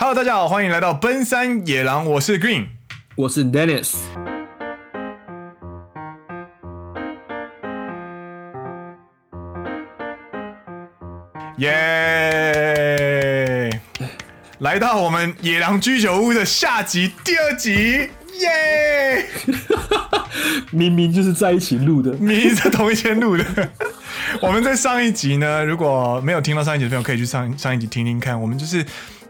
Hello，大家好，欢迎来到奔山野狼，我是 Green，我是 Dennis。耶！来到我们野狼居酒屋的下集第二集，耶！明明就是在一起录的，明明在同一天录的。我们在上一集呢，如果没有听到上一集的朋友，可以去上上一集听听看。我们就是。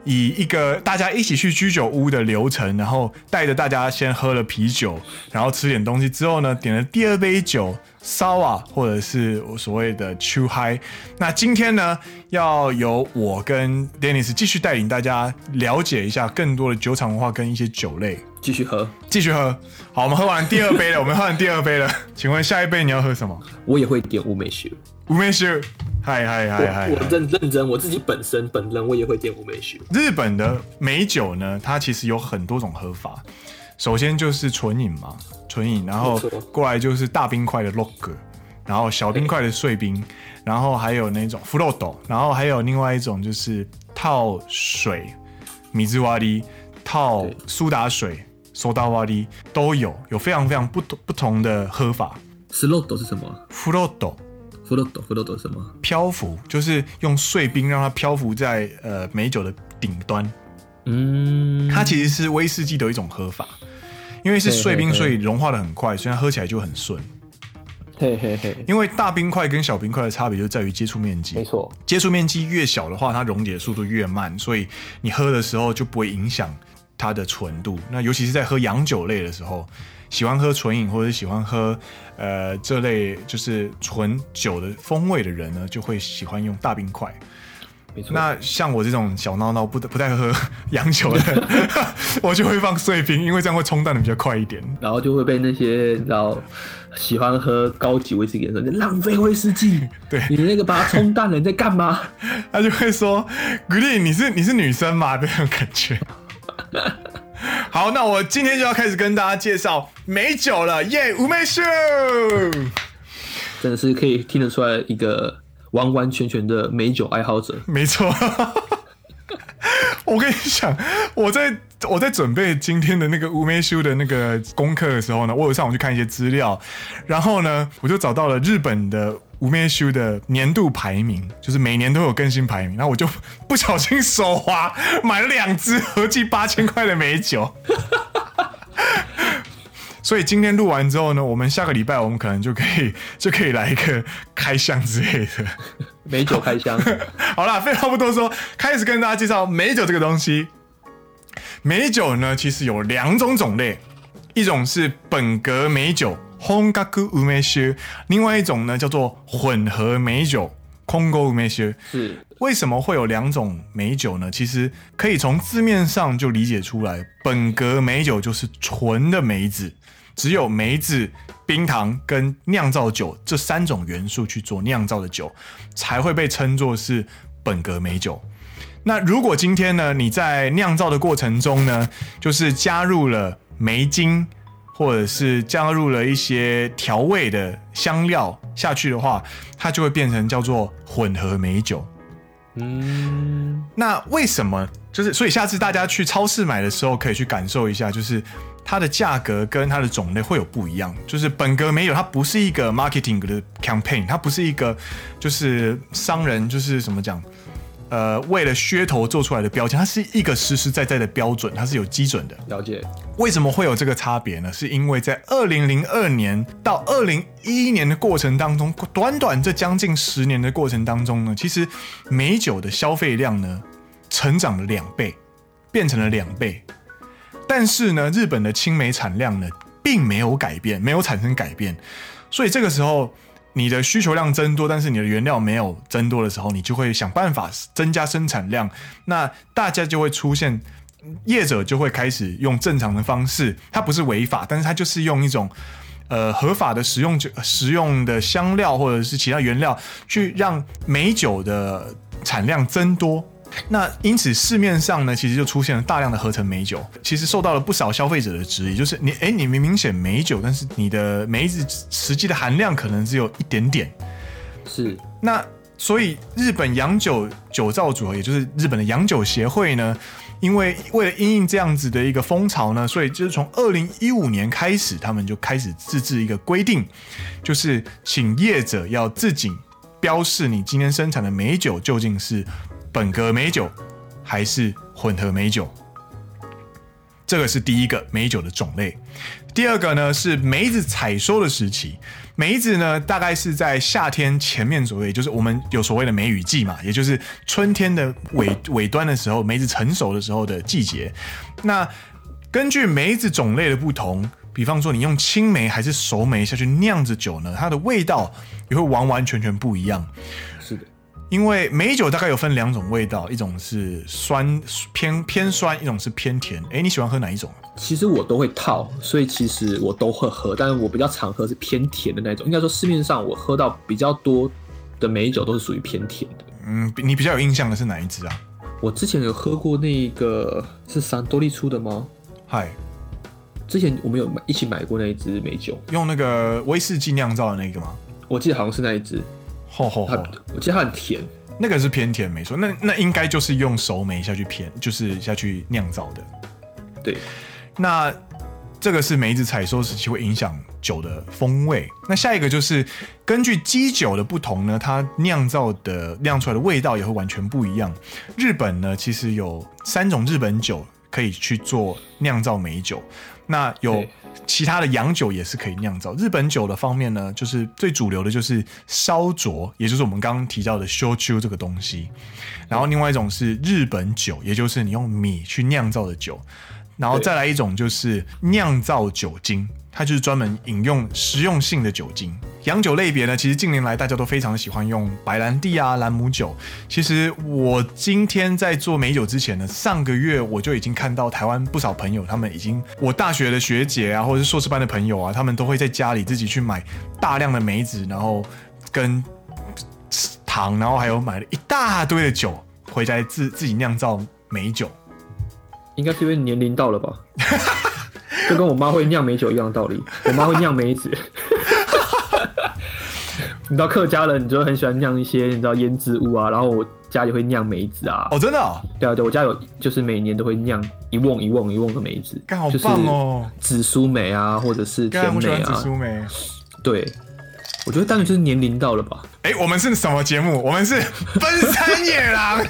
以一个大家一起去居酒屋的流程，然后带着大家先喝了啤酒，然后吃点东西之后呢，点了第二杯酒，烧啊，或者是我所谓的秋嗨。那今天呢，要由我跟 Dennis 继续带领大家了解一下更多的酒厂文化跟一些酒类。继续喝，继续喝。好，我们喝完第二杯了，我们喝完第二杯了。请问下一杯你要喝什么？我也会点乌梅酒。乌梅酒，嗨嗨嗨嗨！我认认真，我自己本身本人我也会点乌梅酒。日本的美酒呢，它其实有很多种喝法。首先就是纯饮嘛，纯饮，然后过来就是大冰块的 log，然后小冰块的碎冰，然后还有那种 float，然后还有另外一种就是套水米汁瓦力，套苏打水苏打瓦力都有，有非常非常不同不同的喝法。float 是什么？float。浮豆豆，浮豆豆什么？漂浮，就是用碎冰让它漂浮在呃美酒的顶端。嗯，它其实是威士忌的一种喝法，因为是碎冰，所以融化的很快，所以它喝起来就很顺。嘿嘿嘿。因为大冰块跟小冰块的差别就在于接触面积。没错，接触面积越小的话，它溶解的速度越慢，所以你喝的时候就不会影响它的纯度。那尤其是在喝洋酒类的时候。喜欢喝纯饮或者喜欢喝呃这类就是纯酒的风味的人呢，就会喜欢用大冰块。那像我这种小孬孬不不太喝 洋酒的，我就会放碎冰，因为这样会冲淡的比较快一点。然后就会被那些然后喜欢喝高级威士忌的人说，你浪费威士忌。对，你那个把它冲淡了，你在干嘛？他就会说，Green，你是你是女生嘛？这种感觉。好，那我今天就要开始跟大家介绍美酒了，耶！乌梅秀，真的是可以听得出来一个完完全全的美酒爱好者。没错，我跟你讲，我在我在准备今天的那个乌梅秀的那个功课的时候呢，我有上网去看一些资料，然后呢，我就找到了日本的。乌梅酒的年度排名，就是每年都有更新排名，然后我就 不小心手滑买了两支合计八千块的美酒，所以今天录完之后呢，我们下个礼拜我们可能就可以就可以来一个开箱之类的美酒开箱。好啦，废话不多说，开始跟大家介绍美酒这个东西。美酒呢，其实有两种种类，一种是本格美酒。本格梅酒，另外一种呢叫做混合美酒，混合梅酒。是为什么会有两种美酒呢？其实可以从字面上就理解出来，本格美酒就是纯的梅子，只有梅子、冰糖跟酿造酒这三种元素去做酿造的酒，才会被称作是本格美酒。那如果今天呢，你在酿造的过程中呢，就是加入了梅精。或者是加入了一些调味的香料下去的话，它就会变成叫做混合美酒。嗯，那为什么？就是所以下次大家去超市买的时候，可以去感受一下，就是它的价格跟它的种类会有不一样。就是本格梅酒，它不是一个 marketing 的 campaign，它不是一个就是商人就是怎么讲？呃，为了噱头做出来的标签，它是一个实实在在的标准，它是有基准的。了解。为什么会有这个差别呢？是因为在二零零二年到二零一一年的过程当中，短短这将近十年的过程当中呢，其实美酒的消费量呢，成长了两倍，变成了两倍。但是呢，日本的青梅产量呢，并没有改变，没有产生改变。所以这个时候。你的需求量增多，但是你的原料没有增多的时候，你就会想办法增加生产量。那大家就会出现，业者就会开始用正常的方式，它不是违法，但是它就是用一种呃合法的食用酒、食用的香料或者是其他原料，去让美酒的产量增多。那因此市面上呢，其实就出现了大量的合成美酒，其实受到了不少消费者的质疑，就是你哎，你明明写美酒，但是你的梅子实际的含量可能只有一点点。是，那所以日本洋酒酒造组合，也就是日本的洋酒协会呢，因为为了因应这样子的一个风潮呢，所以就是从二零一五年开始，他们就开始自制一个规定，就是请业者要自己标示你今天生产的美酒究竟是本格美酒还是混合美酒。这个是第一个梅酒的种类，第二个呢是梅子采收的时期。梅子呢大概是在夏天前面左右，就是我们有所谓的梅雨季嘛，也就是春天的尾尾端的时候，梅子成熟的时候的季节。那根据梅子种类的不同，比方说你用青梅还是熟梅下去酿着酒呢，它的味道也会完完全全不一样。是的。因为美酒大概有分两种味道，一种是酸偏偏酸，一种是偏甜。哎，你喜欢喝哪一种？其实我都会套，所以其实我都会喝，但是我比较常喝是偏甜的那种。应该说市面上我喝到比较多的美酒都是属于偏甜的。嗯，你比较有印象的是哪一支啊？我之前有喝过那个是三多利出的吗？嗨，之前我们有买一起买过那一支美酒，用那个威士忌酿造的那个吗？我记得好像是那一支。吼吼吼！我记得它很甜，那个是偏甜，没错。那那应该就是用熟梅下去偏，就是下去酿造的。对，那这个是梅子采收时期会影响酒的风味。那下一个就是根据基酒的不同呢，它酿造的酿出来的味道也会完全不一样。日本呢，其实有三种日本酒可以去做酿造梅酒。那有其他的洋酒也是可以酿造。日本酒的方面呢，就是最主流的就是烧灼，也就是我们刚刚提到的烧酎这个东西。然后另外一种是日本酒，也就是你用米去酿造的酒。然后再来一种就是酿造酒精。它就是专门饮用实用性的酒精。洋酒类别呢，其实近年来大家都非常喜欢用白兰地啊、兰姆酒。其实我今天在做美酒之前呢，上个月我就已经看到台湾不少朋友，他们已经我大学的学姐啊，或者是硕士班的朋友啊，他们都会在家里自己去买大量的梅子，然后跟糖，然后还有买了一大堆的酒回家自自己酿造美酒。应该是因为年龄到了吧？就跟我妈会酿梅酒一样的道理，我妈会酿梅子。你知道客家人，你就很喜欢酿一些你知道腌制物啊，然后我家里会酿梅子啊。哦，真的？哦？对啊，对，我家有，就是每年都会酿一瓮一瓮一瓮的梅子。刚好棒哦！紫苏梅啊，或者是甜梅啊。紫苏梅。对，我觉得当然就是年龄到了吧。哎、欸，我们是什么节目？我们是奔山野狼。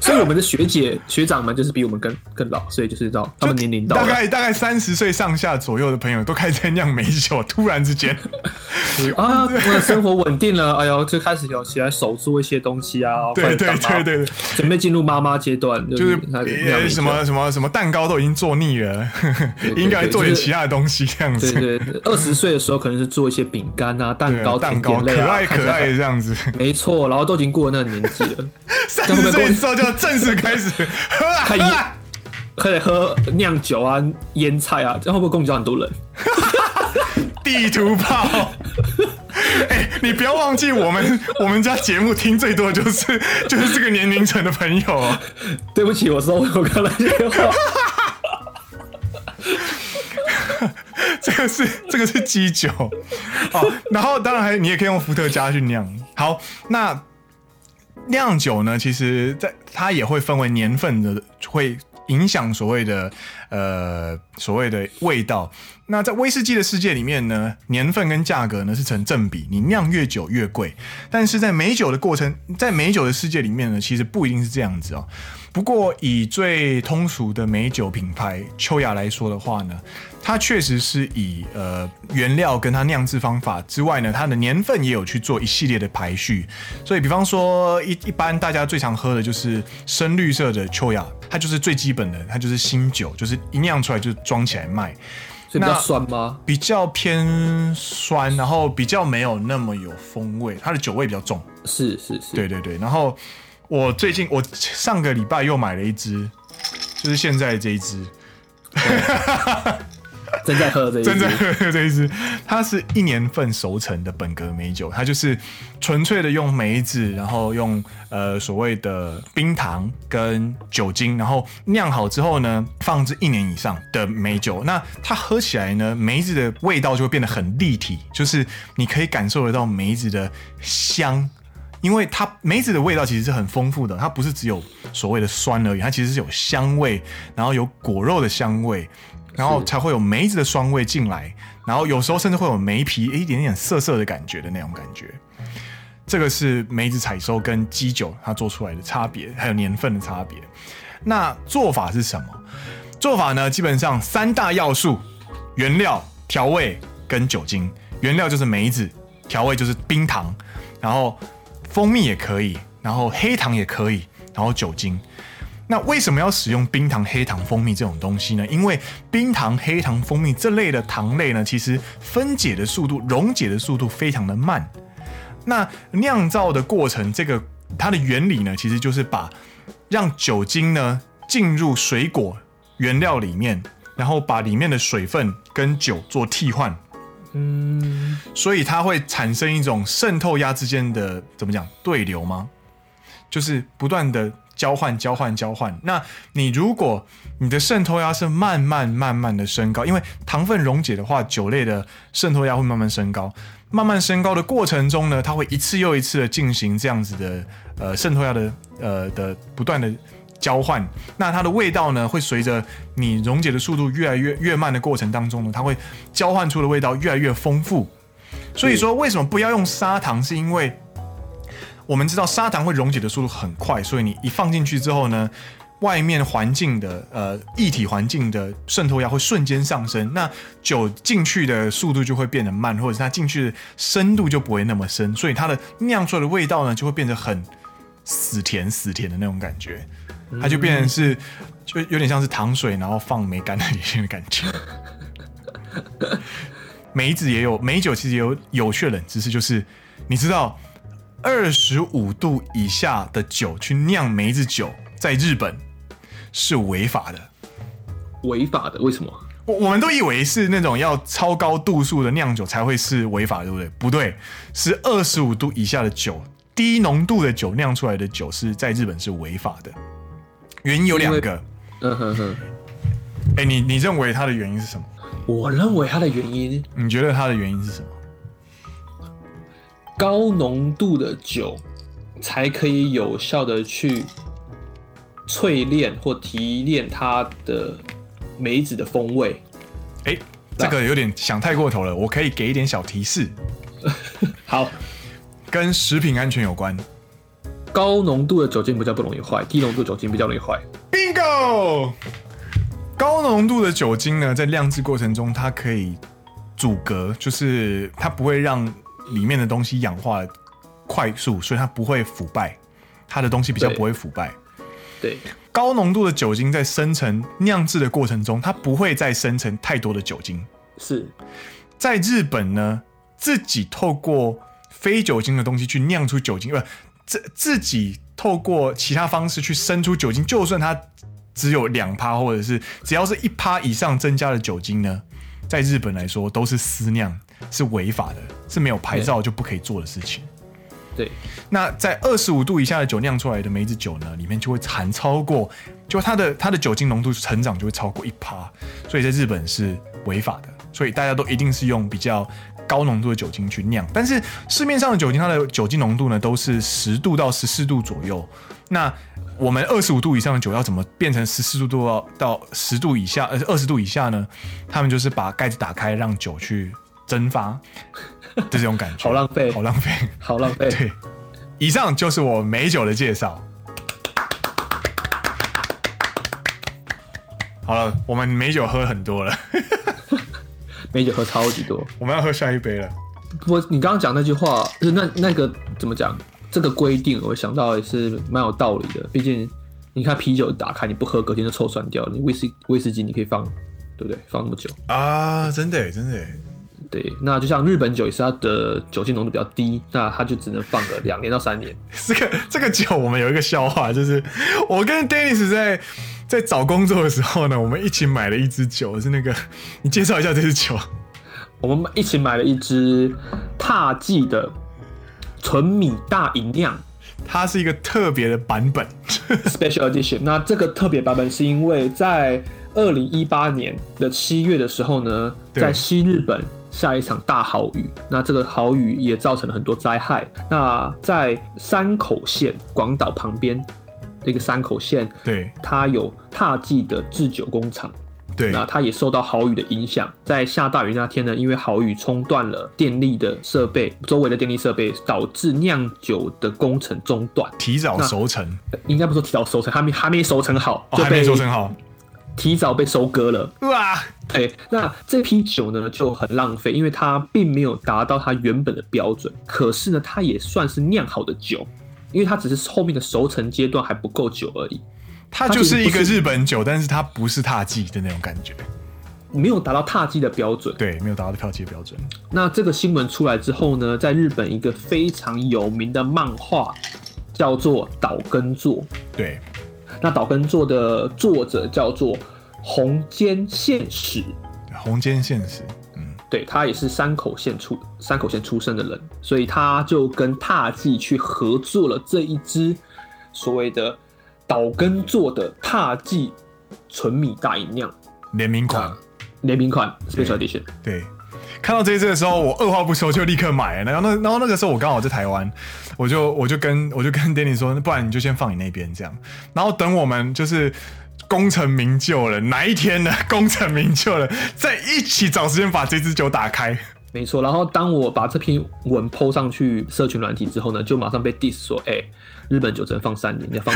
所以我们的学姐学长们就是比我们更更老，所以就是到他们年龄到大概大概三十岁上下左右的朋友都开始在酿美酒，突然之间 啊，我的生活稳定了，哎呦，就开始有起来手做一些东西啊，对对对对对，准备进入妈妈阶段，就是什么什么什么蛋糕都已经做腻了，应该做点其他的东西这样子。对对，二十岁的时候可能是做一些饼干啊、蛋糕、蛋糕，可爱可爱的这样子，没错，然后都已经过了那个年纪了，三十岁之后就。正式开始喝啊，喝啊，可以喝酿酒啊，腌菜啊，这样会不会攻击到很多人？地图炮！哎、欸，你不要忘记，我们我们家节目听最多的就是就是这个年龄层的朋友、啊。对不起，我说我刚才这些话。这个是这个是基酒哦，然后当然还你也可以用伏特加去酿。好，那。酿酒呢，其实在它也会分为年份的，会影响所谓的呃所谓的味道。那在威士忌的世界里面呢，年份跟价格呢是成正比，你酿越久越贵。但是在美酒的过程，在美酒的世界里面呢，其实不一定是这样子哦。不过以最通俗的美酒品牌秋雅来说的话呢，它确实是以呃原料跟它酿制方法之外呢，它的年份也有去做一系列的排序。所以比方说一一般大家最常喝的就是深绿色的秋雅，它就是最基本的，它就是新酒，就是一酿出来就装起来卖。比较酸吗？比较偏酸，然后比较没有那么有风味，它的酒味比较重。是是是，对对对。然后我最近我上个礼拜又买了一支，就是现在这一支。正在喝这一支，正在喝这一支，它是一年份熟成的本格梅酒，它就是纯粹的用梅子，然后用呃所谓的冰糖跟酒精，然后酿好之后呢，放置一年以上的梅酒。那它喝起来呢，梅子的味道就会变得很立体，就是你可以感受得到梅子的香。因为它梅子的味道其实是很丰富的，它不是只有所谓的酸而已，它其实是有香味，然后有果肉的香味，然后才会有梅子的酸味进来，然后有时候甚至会有梅皮一点点涩涩的感觉的那种感觉。这个是梅子采收跟基酒它做出来的差别，还有年份的差别。那做法是什么？做法呢，基本上三大要素：原料、调味跟酒精。原料就是梅子，调味就是冰糖，然后蜂蜜也可以，然后黑糖也可以，然后酒精。那为什么要使用冰糖、黑糖、蜂蜜这种东西呢？因为冰糖、黑糖、蜂蜜这类的糖类呢，其实分解的速度、溶解的速度非常的慢。那酿造的过程，这个它的原理呢，其实就是把让酒精呢进入水果原料里面，然后把里面的水分跟酒做替换。嗯，所以它会产生一种渗透压之间的怎么讲对流吗？就是不断的交换、交换、交换。那你如果你的渗透压是慢慢、慢慢的升高，因为糖分溶解的话，酒类的渗透压会慢慢升高。慢慢升高的过程中呢，它会一次又一次的进行这样子的呃渗透压的呃的不断的交换。那它的味道呢，会随着你溶解的速度越来越越慢的过程当中呢，它会交换出的味道越来越丰富。所以说，为什么不要用砂糖？是因为我们知道砂糖会溶解的速度很快，所以你一放进去之后呢，外面环境的呃液体环境的渗透压会瞬间上升，那酒进去的速度就会变得慢，或者是它进去的深度就不会那么深，所以它的酿出来的味道呢就会变得很死甜死甜的那种感觉，它就变成是就有点像是糖水，然后放梅干的里面的感觉。梅子也有梅酒，其实也有有趣的冷知识，就是你知道二十五度以下的酒去酿梅子酒，在日本。是违法的，违法的？为什么？我我们都以为是那种要超高度数的酿酒才会是违法，对不对？不对，是二十五度以下的酒，低浓度的酒酿出来的酒是在日本是违法的。原因有两个。嗯哼哼。哎、欸，你你认为它的原因是什么？我认为它的原因，你觉得它的原因是什么？高浓度的酒才可以有效的去。淬炼或提炼它的梅子的风味，哎、欸，这个有点想太过头了。我可以给一点小提示。好，跟食品安全有关。高浓度的酒精比较不容易坏，低浓度的酒精比较容易坏。Bingo！高浓度的酒精呢，在酿制过程中，它可以阻隔，就是它不会让里面的东西氧化快速，所以它不会腐败，它的东西比较不会腐败。对，高浓度的酒精在生成酿制的过程中，它不会再生成太多的酒精。是在日本呢，自己透过非酒精的东西去酿出酒精，不，自自己透过其他方式去生出酒精，就算它只有两趴，或者是只要是一趴以上增加的酒精呢，在日本来说都是私酿，是违法的，是没有牌照就不可以做的事情。对，那在二十五度以下的酒酿出来的梅子酒呢，里面就会含超过，就它的它的酒精浓度成长就会超过一趴，所以在日本是违法的，所以大家都一定是用比较高浓度的酒精去酿，但是市面上的酒精它的酒精浓度呢都是十度到十四度左右，那我们二十五度以上的酒要怎么变成十四度到到十度以下，呃二十度以下呢？他们就是把盖子打开，让酒去蒸发。就 这种感觉，好浪费，好浪费，好浪费。对，以上就是我美酒的介绍。好了，我们美酒喝很多了，梅酒喝超级多，我们要喝下一杯了。不过你刚刚讲那句话，就是那那个怎么讲？这个规定，我想到也是蛮有道理的。毕竟你看啤酒打开你不喝，隔天就臭酸掉。你威士威士忌你可以放，对不对？放那么久啊？真的，真的。对，那就像日本酒也是它的酒精浓度比较低，那它就只能放个两年到三年。这个这个酒，我们有一个笑话，就是我跟 Dennis 在在找工作的时候呢，我们一起买了一支酒，是那个 你介绍一下这支酒。我们一起买了一支獭祭的纯米大吟酿，它是一个特别的版本，Special Edition。那这个特别版本是因为在二零一八年的七月的时候呢，在西日本。下一场大豪雨，那这个豪雨也造成了很多灾害。那在山口县广岛旁边这个山口县，对，它有踏迹的制酒工厂。对，那它也受到豪雨的影响，在下大雨那天呢，因为豪雨冲断了电力的设备，周围的电力设备导致酿酒的工程中断，提早熟成，应该不说提早熟成，还没还没熟成好，哦、还没熟成好，提早被收割了。哇，哎，那这批酒呢就很浪费，因为它并没有达到它原本的标准，可是呢，它也算是酿好的酒，因为它只是后面的熟成阶段还不够久而已。它就是一个日本酒，但是它不是踏迹的那种感觉，没有达到踏迹的标准。对，没有达到踏迹的标准。那这个新闻出来之后呢，在日本一个非常有名的漫画叫做岛根座。对，那岛根座的作者叫做红间现实。红间宪史，嗯，对，他也是山口县出山口县出生的人，所以他就跟踏迹去合作了这一支所谓的。岛根做的踏迹纯米大吟酿联名款，联名款 Special Edition。对，看到这一支的时候，我二话不说就立刻买了。然后那然后那个时候我刚好在台湾，我就我就跟我就跟 Danny 说，不然你就先放你那边这样。然后等我们就是功成名就了，哪一天呢？功成名就了，再一起找时间把这支酒打开。没错。然后当我把这篇文 PO 上去社群软体之后呢，就马上被 diss 说，哎、日本酒只能放三年，你要放。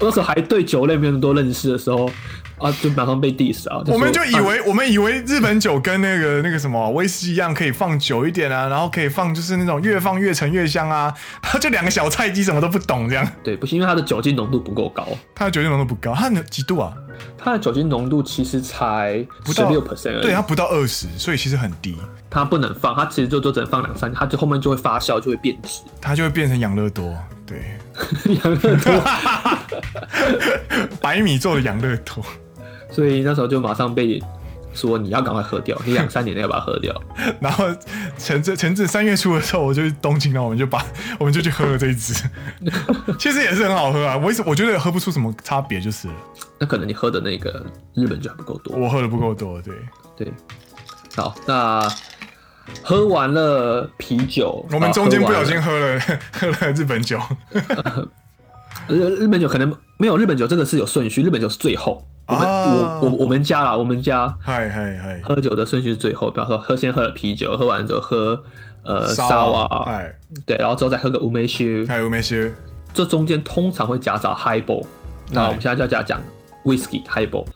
那时候还对酒类没有那么多认识的时候啊，就马上被 diss 啊！我们就以为、啊、我们以为日本酒跟那个那个什么威士忌一样，可以放久一点啊，然后可以放就是那种越放越沉越香啊。他 就两个小菜鸡什么都不懂这样。对，不是因为它的酒精浓度不够高，它的酒精浓度不高，它几度啊？它的酒精浓度其实才十六 percent，对，它不到二十，所以其实很低。它不能放，它其实就就只能放两三，它就后面就会发酵，就会变质，它就会变成养乐多。对，养乐多，白米做的养乐多，所以那时候就马上被说你要赶快喝掉，你两三年内要把它喝掉。然后前阵前阵三月初的时候，我就东京了，我们就把我们就去喝了这一支，其实也是很好喝啊。我我觉得喝不出什么差别，就是那可能你喝的那个日本酒还不够多，我喝的不够多，对对。好，那。喝完了啤酒，我们中间不小心喝了喝了，喝了日本酒。日日本酒可能没有日本酒，这个是有顺序。日本酒是最后，我们、啊、我我我们家啦，我们家嗨嗨嗨，喝酒的顺序是最后。比方说，喝先喝了啤酒，喝完之后喝呃沙瓦，哎，对，然后之后再喝个乌梅酒，还有乌梅酒。这中间通常会夹杂 highball，那我们现在就要讲 whisky highball。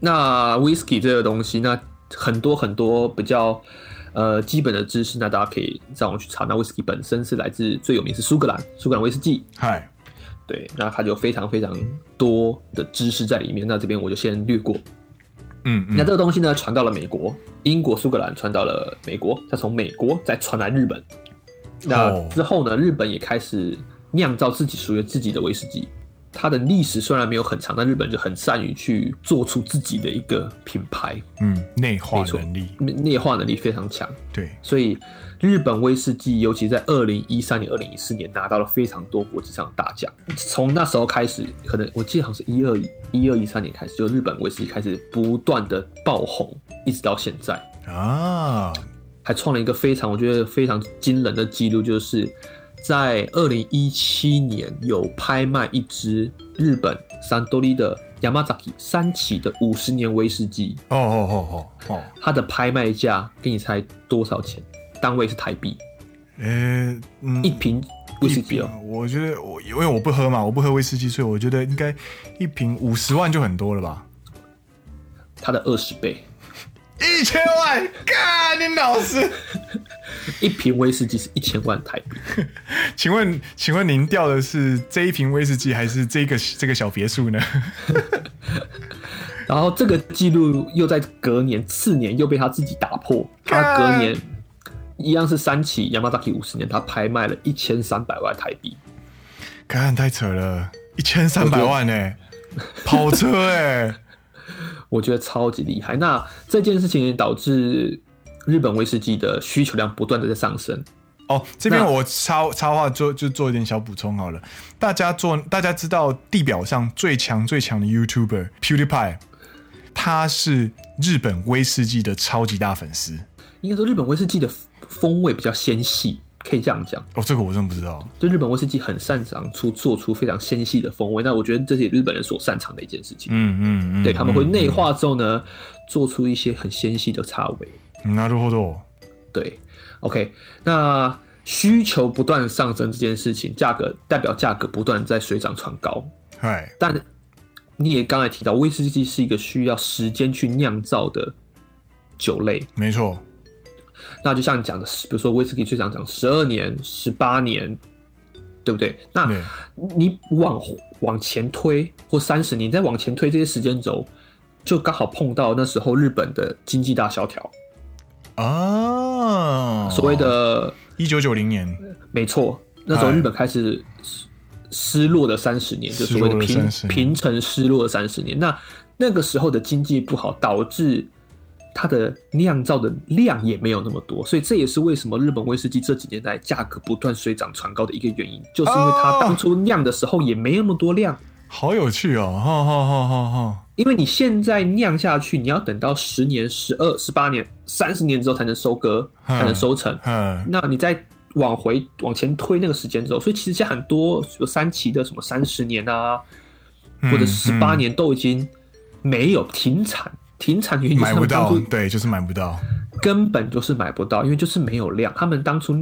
那 whisky 这个东西，那。很多很多比较呃基本的知识，那大家可以上网去查。那威士忌本身是来自最有名是苏格兰，苏格兰威士忌。嗨，对，那它就非常非常多的知识在里面。那这边我就先略过。嗯，嗯，那这个东西呢，传到了美国、英国、苏格兰，传到了美国，再从美国再传来日本。那之后呢，日本也开始酿造自己属于自己的威士忌。它的历史虽然没有很长，但日本就很善于去做出自己的一个品牌。嗯，内化能力，内化能力非常强。对，所以日本威士忌，尤其在二零一三年、二零一四年拿到了非常多国际上的大奖。从那时候开始，可能我记得好像是一二一二一三年开始，就日本威士忌开始不断的爆红，一直到现在啊，还创了一个非常我觉得非常惊人的记录，就是。在二零一七年，有拍卖一支日本三多利的 Yamazaki 三起的五十年威士忌。哦哦哦哦哦，它的拍卖价，给你猜多少钱？单位是台币。呃、欸，嗯，一瓶威士忌哦。我觉得我因为我不喝嘛，我不喝威士忌，所以我觉得应该一瓶五十万就很多了吧。它的二十倍。一千万，干你老师！一瓶威士忌是一千万台币。请问，请问您掉的是这一瓶威士忌，还是这个这个小别墅呢？然后这个记录又在隔年次年又被他自己打破。他隔年一样是三起 Yamazaki 五十年，他拍卖了一千三百万台币。看，太扯了，一千三百万呢、欸？跑车哎、欸！我觉得超级厉害。那这件事情也导致日本威士忌的需求量不断的在上升。哦，这边我插插话做就做一点小补充好了。大家做大家知道地表上最强最强的 YouTuber PewDiePie，他是日本威士忌的超级大粉丝。应该说日本威士忌的风味比较纤细，可以这样讲。哦，这个我真不知道。就日本威士忌很擅长出做出非常纤细的风味，那我觉得这是日本人所擅长的一件事情。嗯嗯嗯，对，他们会内化之后呢，做出一些很纤细的茶味。なるほど。对，OK，那需求不断上升这件事情，价格代表价格不断在水涨船高。嗨，但你也刚才提到，威士忌是一个需要时间去酿造的酒类。没错。那就像你讲的，比如说威士忌最常讲十二年、十八年，对不对？那你往往前推或三十年，再往前推这些时间轴，就刚好碰到那时候日本的经济大萧条 啊，所谓的一九九零年，没错，那时候日本开始失落的三十年，就所谓的平平成失落的三十年。那那个时候的经济不好，导致。它的酿造的量也没有那么多，所以这也是为什么日本威士忌这几年来价格不断水涨船高的一个原因，就是因为它当初酿的时候也没那么多量。好有趣哦，哈哈哈哈哈！因为你现在酿下去，你要等到十年、十二、十八年、三十年之后才能收割，才能收成。嗯，那你再往回往前推那个时间之后，所以其实像很多有三期的什么三十年啊，或者十八年都已经没有停产。停产原因买不到，对，就是买不到，根本就是买不到，因为就是没有量，他们当初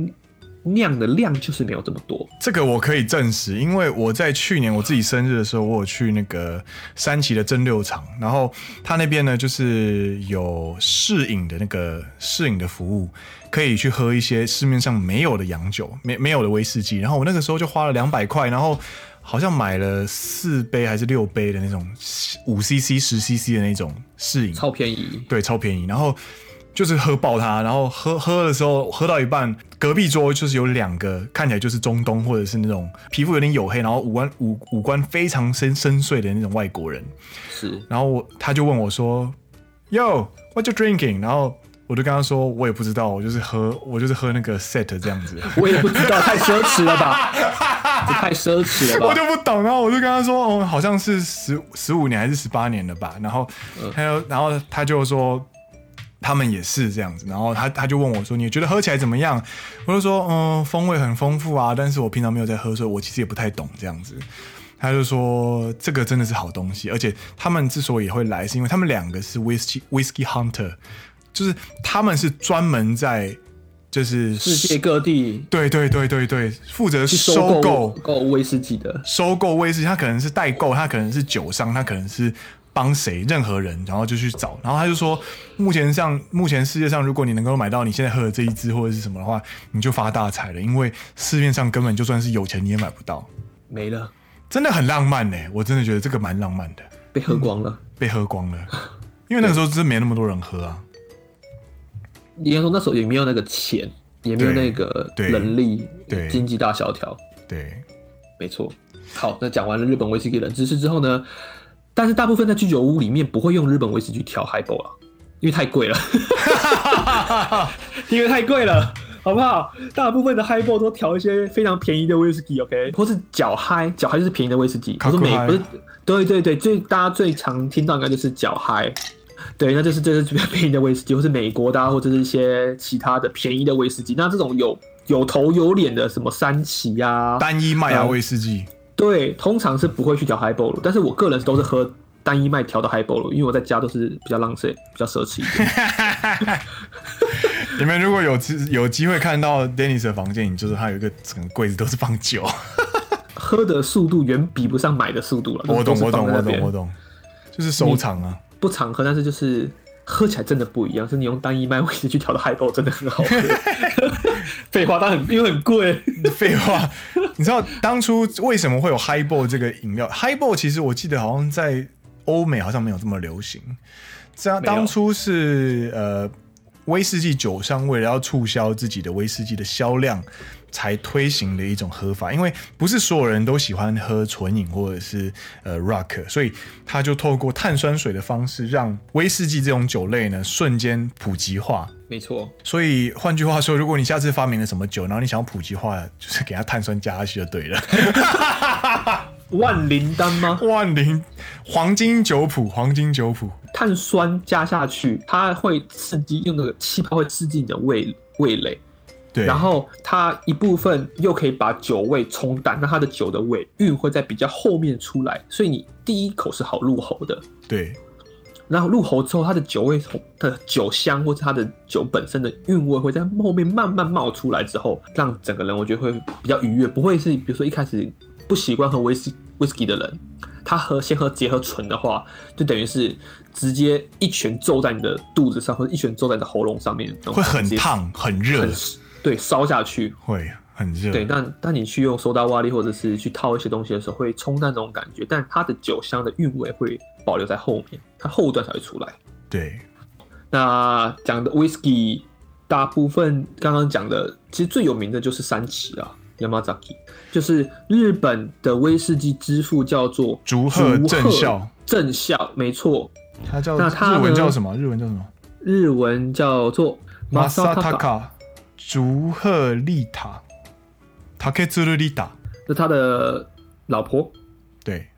酿的量就是没有这么多。这个我可以证实，因为我在去年我自己生日的时候，我有去那个三崎的蒸馏厂，然后他那边呢就是有试饮的那个试饮的服务，可以去喝一些市面上没有的洋酒，没没有的威士忌，然后我那个时候就花了两百块，然后。好像买了四杯还是六杯的那种五 CC 十 CC 的那种试饮，超便宜，对，超便宜。然后就是喝爆它，然后喝喝的时候喝到一半，隔壁桌就是有两个看起来就是中东或者是那种皮肤有点黝黑，然后五官五五官非常深深邃的那种外国人。是，然后我他就问我说：“Yo，what you drinking？” 然后我就跟他说：“我也不知道，我就是喝，我就是喝那个 set 这样子。”我也不知道，太奢侈了吧。太奢侈了吧，我就不懂，然后我就跟他说，哦，好像是十十五年还是十八年了吧，然后他又，然后他就说他们也是这样子，然后他他就问我说，你觉得喝起来怎么样？我就说，嗯，风味很丰富啊，但是我平常没有在喝，所以我其实也不太懂这样子。他就说，这个真的是好东西，而且他们之所以会来，是因为他们两个是 whisky whisky hunter，就是他们是专门在。就是世界各地，对对对对对，负责收购购威士忌的，收购威士忌，他可能是代购，他可能是酒商，他可能是帮谁，任何人，然后就去找，然后他就说，目前上，目前世界上，如果你能够买到你现在喝的这一支或者是什么的话，你就发大财了，因为市面上根本就算是有钱你也买不到，没了，真的很浪漫呢，我真的觉得这个蛮浪漫的，被喝光了，嗯，被喝光了，因为那个时候真没那么多人喝啊。应该说那时候也没有那个钱，也没有那个能力，对经济大萧条。对，没错。好，那讲完了日本威士忌冷知识之后呢，但是大部分在居酒屋里面不会用日本威士忌调 highball 了，因为太贵了。因为太贵了，好不好？大部分的 highball 都调一些非常便宜的威士忌，OK，或是脚嗨，脚嗨就是便宜的威士忌。可是美不是，对对对，最大家最常听到应该就是脚嗨。对，那就是这是比较便宜的威士忌，或是美国的，啊，或者是一些其他的便宜的威士忌。那这种有有头有脸的，什么三旗啊，单一麦芽威士忌，嗯，对，通常是不会去调 highball。但是我个人都是喝单一麦调的 highball，因为我在家都是比较浪费，比较奢侈一点。你们如果有有机会看到 Dennis 的房间，你就是他有一个整个柜子都是放酒，喝的速度远比不上买的速度了。我懂，我懂，我懂，我懂，就是收藏啊。不常喝，但是就是喝起来真的不一样。是你用单一麦威士忌去调的 highball 真的很好喝。废话，但很因为很贵。废话，你知道当初为什么会有 highball 这个饮料？highball 其实我记得好像在欧美好像没有这么流行。这样当初是呃威士忌酒商为了要促销自己的威士忌的销量，才推行的一种喝法，因为不是所有人都喜欢喝纯饮或者是呃 rock，所以他就透过碳酸水的方式，让威士忌这种酒类呢瞬间普及化。没错，所以换句话说，如果你下次发明了什么酒，然后你想要普及化，就是给它碳酸加下去就对了。万灵丹吗？万灵黄金酒谱，黄金酒谱，碳酸加下去，它会刺激，用那个气泡会刺激你的味味蕾。对，然后它一部分又可以把酒味冲淡，那它的酒的尾韵会在比较后面出来，所以你第一口是好入喉的。对，然后入喉之后，它的酒味从的酒香或者它的酒本身的韵味会在后面慢慢冒出来之后，让整个人我觉得会比较愉悦，不会是比如说一开始不习惯喝威士威士忌的人，他喝先喝结合醇的话，就等于是直接一拳揍在你的肚子上，或者一拳揍在你的喉咙上面，会很烫很热。对，烧下去会很热。对，但但你去用苏打瓦力或者是去套一些东西的时候，会冲淡这种感觉，但它的酒香的韵味会保留在后面，它后段才会出来。对，那讲的 whisky 大部分刚刚讲的，其实最有名的就是三崎啊，Yamazaki，就是日本的威士忌之父，叫做竹鹤正孝。正孝，没错。他叫那他日文叫什么？日文叫什么？日文叫做 Masataka。竹鹤丽塔，塔克兹鲁利塔，是他的老婆。对，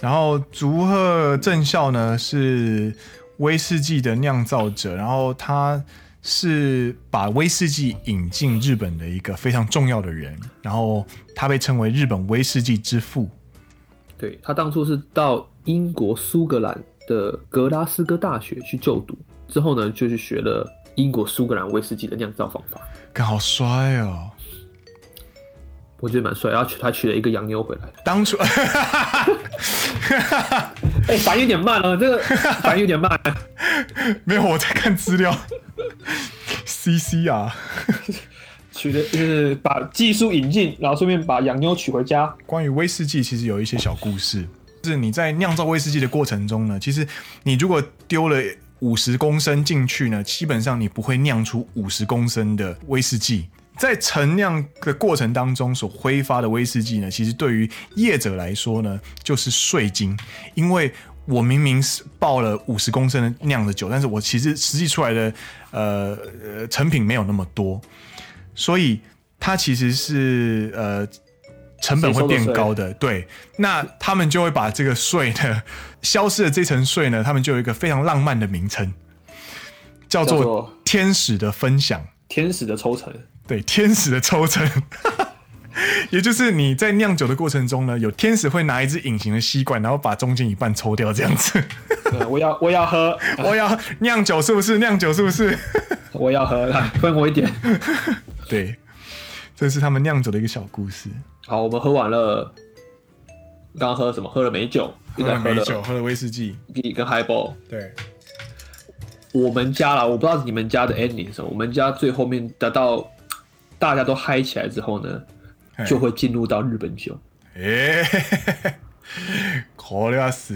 然后竹鹤正孝呢是威士忌的酿造者，然后他是把威士忌引进日本的一个非常重要的人，然后他被称为日本威士忌之父。对，他当初是到英国苏格兰的格拉斯哥大学去就读，之后呢就去学了。英国苏格兰威士忌的酿造方法，看好帅哦！我觉得蛮帅，然后他娶了一个洋妞回来。当初，哎、欸，反应有点慢了，这个 反应有点慢。没有，我在看资料。C C 啊，娶的就是把技术引进，然后顺便把洋妞娶回家。关于威士忌，其实有一些小故事，就是你在酿造威士忌的过程中呢，其实你如果丢了。五十公升进去呢，基本上你不会酿出五十公升的威士忌。在陈酿的过程当中所挥发的威士忌呢，其实对于业者来说呢，就是税金。因为我明明是报了五十公升的酿的酒，但是我其实实际出来的呃呃成品没有那么多，所以它其实是呃。成本会变高的，对，那他们就会把这个税呢，消失的这层税呢，他们就有一个非常浪漫的名称，叫做“天使的分享”，天使的抽成，对，天使的抽成，也就是你在酿酒的过程中呢，有天使会拿一支隐形的吸管，然后把中间一半抽掉，这样子。我要，我要喝，我要酿酒，是不是？酿酒是不是？我要喝，来分我一点。对，这是他们酿酒的一个小故事。好，我们喝完了。刚刚喝了什么？喝了美酒，喝了美酒，喝了威士忌，跟 Highball。对，我们家啦，我不知道你们家的 ending 什么。我们家最后面得到大家都嗨起来之后呢，就会进入到日本酒。哎，可了死！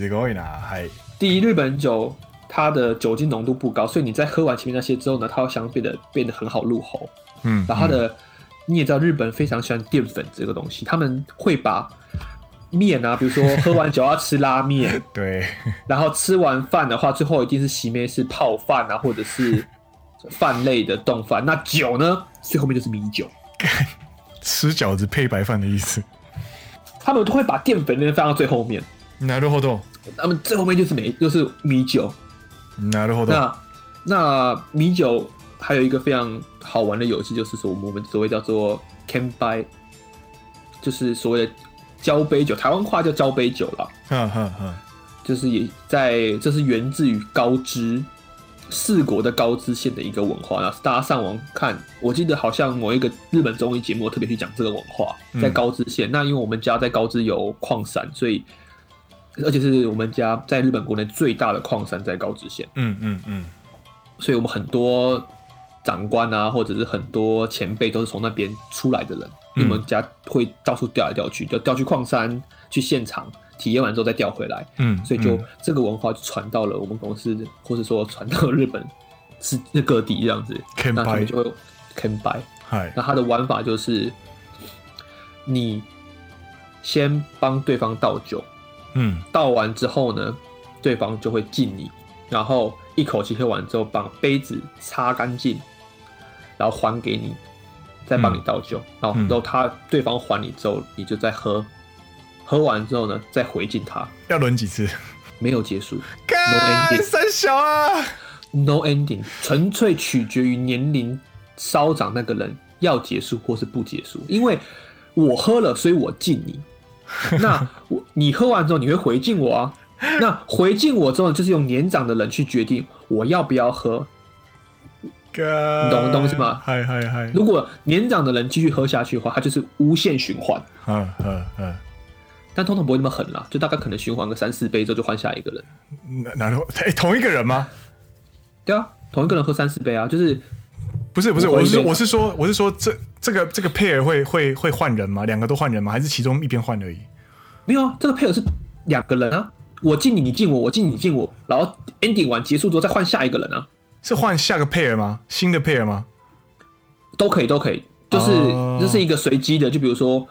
嗨，第一，日本酒它的酒精浓度不高，所以你在喝完前面那些之后呢，它会相对的变得很好入喉。嗯，然后它的。嗯你也知道日本非常喜欢淀粉这个东西，他们会把面啊，比如说喝完酒要吃拉面，对，然后吃完饭的话，最后一定是洗面是泡饭啊，或者是饭类的丼饭。那酒呢，最后面就是米酒，吃饺子配白饭的意思。他们都会把淀粉那放到最后面。なるほど。他们最后面就是米，就是米酒。なるほど。那那米酒。还有一个非常 好玩的游戏，就是说我们所谓叫做 “kenbai”，就是所谓的交杯酒，台湾话叫交杯酒了。嗯嗯嗯，就是也在，这是源自于高知四国的高知县的一个文化。然后大家上网看，我记得好像某一个日本综艺节目特别去讲这个文化，在高知县。嗯、那因为我们家在高知有矿山，所以而且是我们家在日本国内最大的矿山在高知县。嗯嗯嗯，所以我们很多。长官啊，或者是很多前辈都是从那边出来的人，嗯、你们家会到处调来调去，就调去矿山去现场体验完之后再调回来，嗯，所以就这个文化就传到了我们公司，或者说传到了日本是各地这样子，那他们就会 kenbai，那他的玩法就是你先帮对方倒酒，嗯，倒完之后呢，对方就会敬你，然后一口气喝完之后把杯子擦干净。然后还给你，再帮你倒酒，嗯、然后然后他对方还你之后，你就再喝，喝完之后呢，再回敬他。要轮几次？没有结束干，no ending，三小啊，no ending，纯粹取决于年龄稍长那个人要结束或是不结束。因为我喝了，所以我敬你。那我你喝完之后，你会回敬我啊？那回敬我之后，就是用年长的人去决定我要不要喝。干你懂东西吗？嗨嗨嗨，如果年长的人继续喝下去的话，它就是无限循环。嗯嗯嗯，但通常不会那么狠啦，就大概可能循环个三四杯之后就换下一个人。哪哪哎、欸，同一个人吗？对啊，同一个人喝三四杯啊，就是不是不是，我我是我我是说我是说这这个这个 pair 会会会换人吗？两个都换人吗？还是其中一边换而已？没有啊，这个配偶是两个人啊，我敬你，你敬我，我敬你，你敬我，然后 ending 完结束之后再换下一个人啊，是换下个 pair 吗？新的 pair 吗？都可以都可以，就是这、哦是一个随机的，就比如说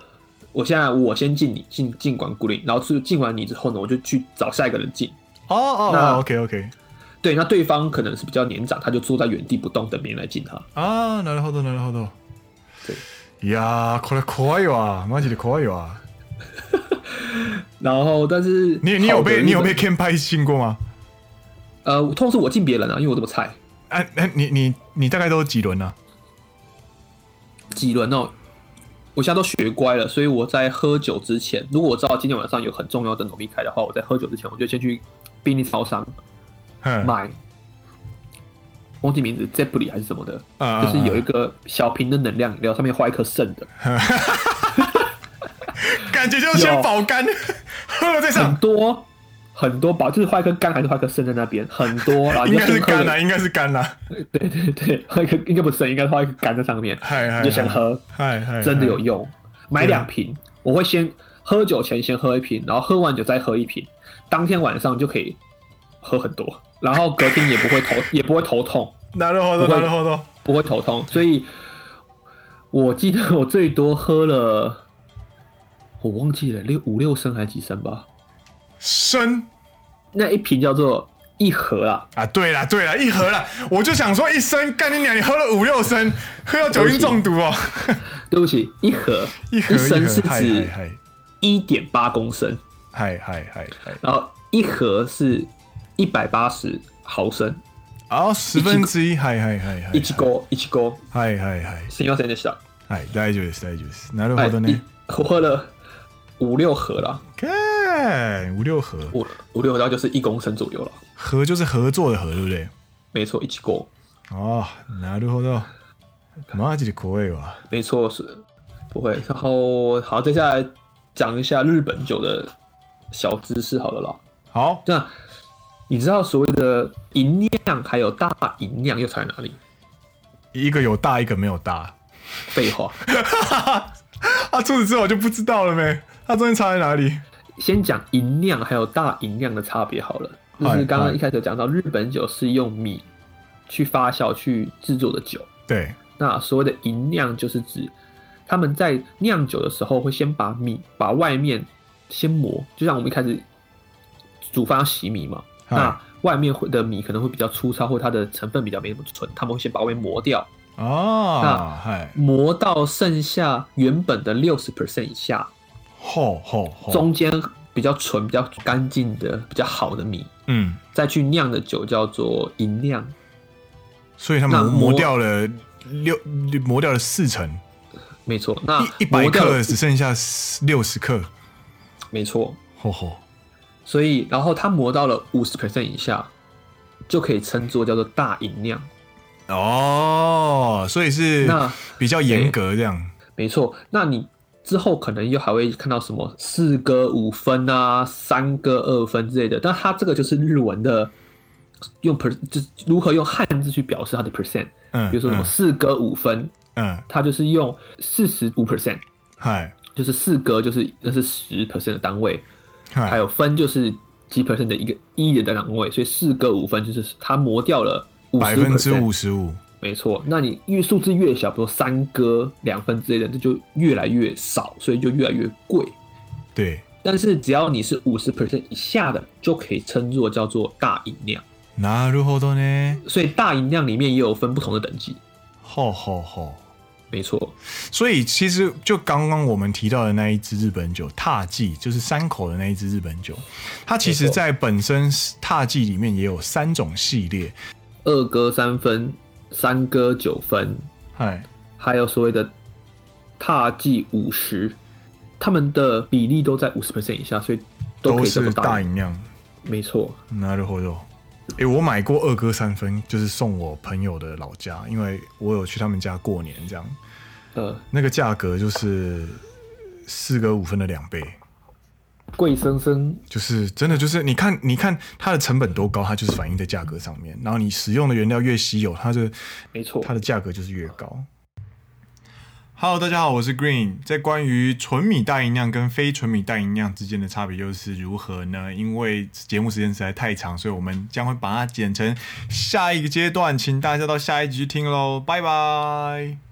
我现在我先敬你，敬敬管孤零，然后是敬完你之后呢，我就去找下一个人敬。哦哦那哦，OK OK 对，那对方可能是比较年长，他就坐在原地不动，等别人来敬他。啊，なるほどなるほど。对いやーこれ怖いわ，マジで怖いわ。然后，但是你你有好的被你有被日 Ken 拍信过吗？本呃，通常是我敬别人啊，因为我这么菜。 哎、啊、哎，你你你大概都几轮啊？几轮哦，我现在都学乖了，所以我在喝酒之前，如果我知道今天晚上有很重要的努力开的话，我在喝酒之前，我就先去便利超商嗯买，忘记名字 Zeppli 还是什么的，嗯就是有一个小瓶的能量饮料，上面画一颗肾的，感觉就是先保肝，喝了再很。多很多把就是画一颗肝还是画一颗肾在那边，很多，然后你应该就先喝了是肝啊，应该是肝啊。对对对，画一颗应该不是肾，应该画一个肝在上面，嗨嗨，你就先喝。嗨嗨，真的有用。买两瓶，我会先喝酒前先喝一瓶，然后喝完酒再喝一瓶，当天晚上就可以喝很多，然后隔天也不会头也不会头痛，なるほど不会なるほど。不会头痛。所以我记得我最多喝了，我忘记了六五六升还是几升吧？升 那一瓶叫做一盒啊，啊，对啦对啦，一盒啦，我就想说一升，干你娘，你喝了五六升，喝到酒精中毒哦。对不起，一盒一盒升是一盒，嗨指嗨一点八公升，嗨嗨嗨嗨，然后一盒是一百八十毫升。啊，十分之一，嗨嗨嗨嗨，一起勾一起勾，はいはいはい。すみませんでした。はい、大丈夫です、大丈夫です。なる哎ほどね。我喝了五六盒了， 看五六盒，五五六盒大概就是一公升左右了。盒就是合作的合，对不对？没错，一起勾，哦，なるほど。マジで怖いわ。没错是不会。然后好，接下来讲一下日本酒的小知识好了啦。好，那你知道所谓的吟酿还有大吟酿又差在哪里？一个有大，一个没有大。废话，啊，除此之外我就不知道了没？它中间差在哪里？ 先讲银酿还有大银酿的差别好了。就是刚刚一开始讲到，日本酒是用米去发酵去制作的酒。对，那所谓的银酿就是指他们在酿酒的时候会先把米把外面先磨，就像我们一开始煮饭要洗米嘛，那外面会的米可能会比较粗糙，或它的成分比较没那么纯，他们会先把外面磨掉，哦，那，磨到剩下原本的六十 percent 以下，吼吼吼，中间比较纯、比较干净的、比较好的米，嗯，再去酿的酒叫做银酿。所以他们磨磨掉了六，磨掉了四成，没错，那一一百克只剩下六十克，没错。吼吼，所以，然后它磨到了五十 percent 以下，就可以称作叫做大银酿。哦，所以是那比较严格这样。没错，那你之后可能又还会看到什么四割五分啊、三割二分之类的，但它这个就是日文的用 per 就是如何用汉字去表示它的 percent。嗯，比如说什么四割五分，嗯，它就是用四十五 percent，嗨。就是四格就是那是十 percent 的单位，嗨，还有分就是几 percent 的一个一的单位，所以四个五分就是它磨掉了百分之五十五，没错，那你越数字越小，比如三割两分之类的，这就越来越少，所以就越来越贵。对，但是只要你是五十 percent 以下的，就可以称作叫做大吟酿。なるほどね。所以大吟酿里面也有分不同的等级。吼吼吼， 没错。所以其实就刚刚我们提到的那一支日本酒獭祭，就是山口的那一支日本酒，它其实在本身獭祭里面也有三种系列，二割三分、 三割九分，哎，还有所谓的獭祭五十，他们的比例都在五十 percent 以下，所以都可以这么都是大饮量。没错，なるほど。哎，我买过二割三分，就是送我朋友的老家，因为我有去他们家过年，这样。呃，那个价格就是四割五分的两倍， 贵生生，就是真的，就是你看，你看它的成本多高，它就是反映在价格上面。然后你使用的原料越稀有，它的没错，它的价格就是越高。Hello，大家好，我是 Green。在关于纯米大吟酿跟非纯米大吟酿之间的差别又是如何呢？因为节目时间实在太长，所以我们将会把它剪成下一个阶段，请大家到下一集去听喽。拜拜。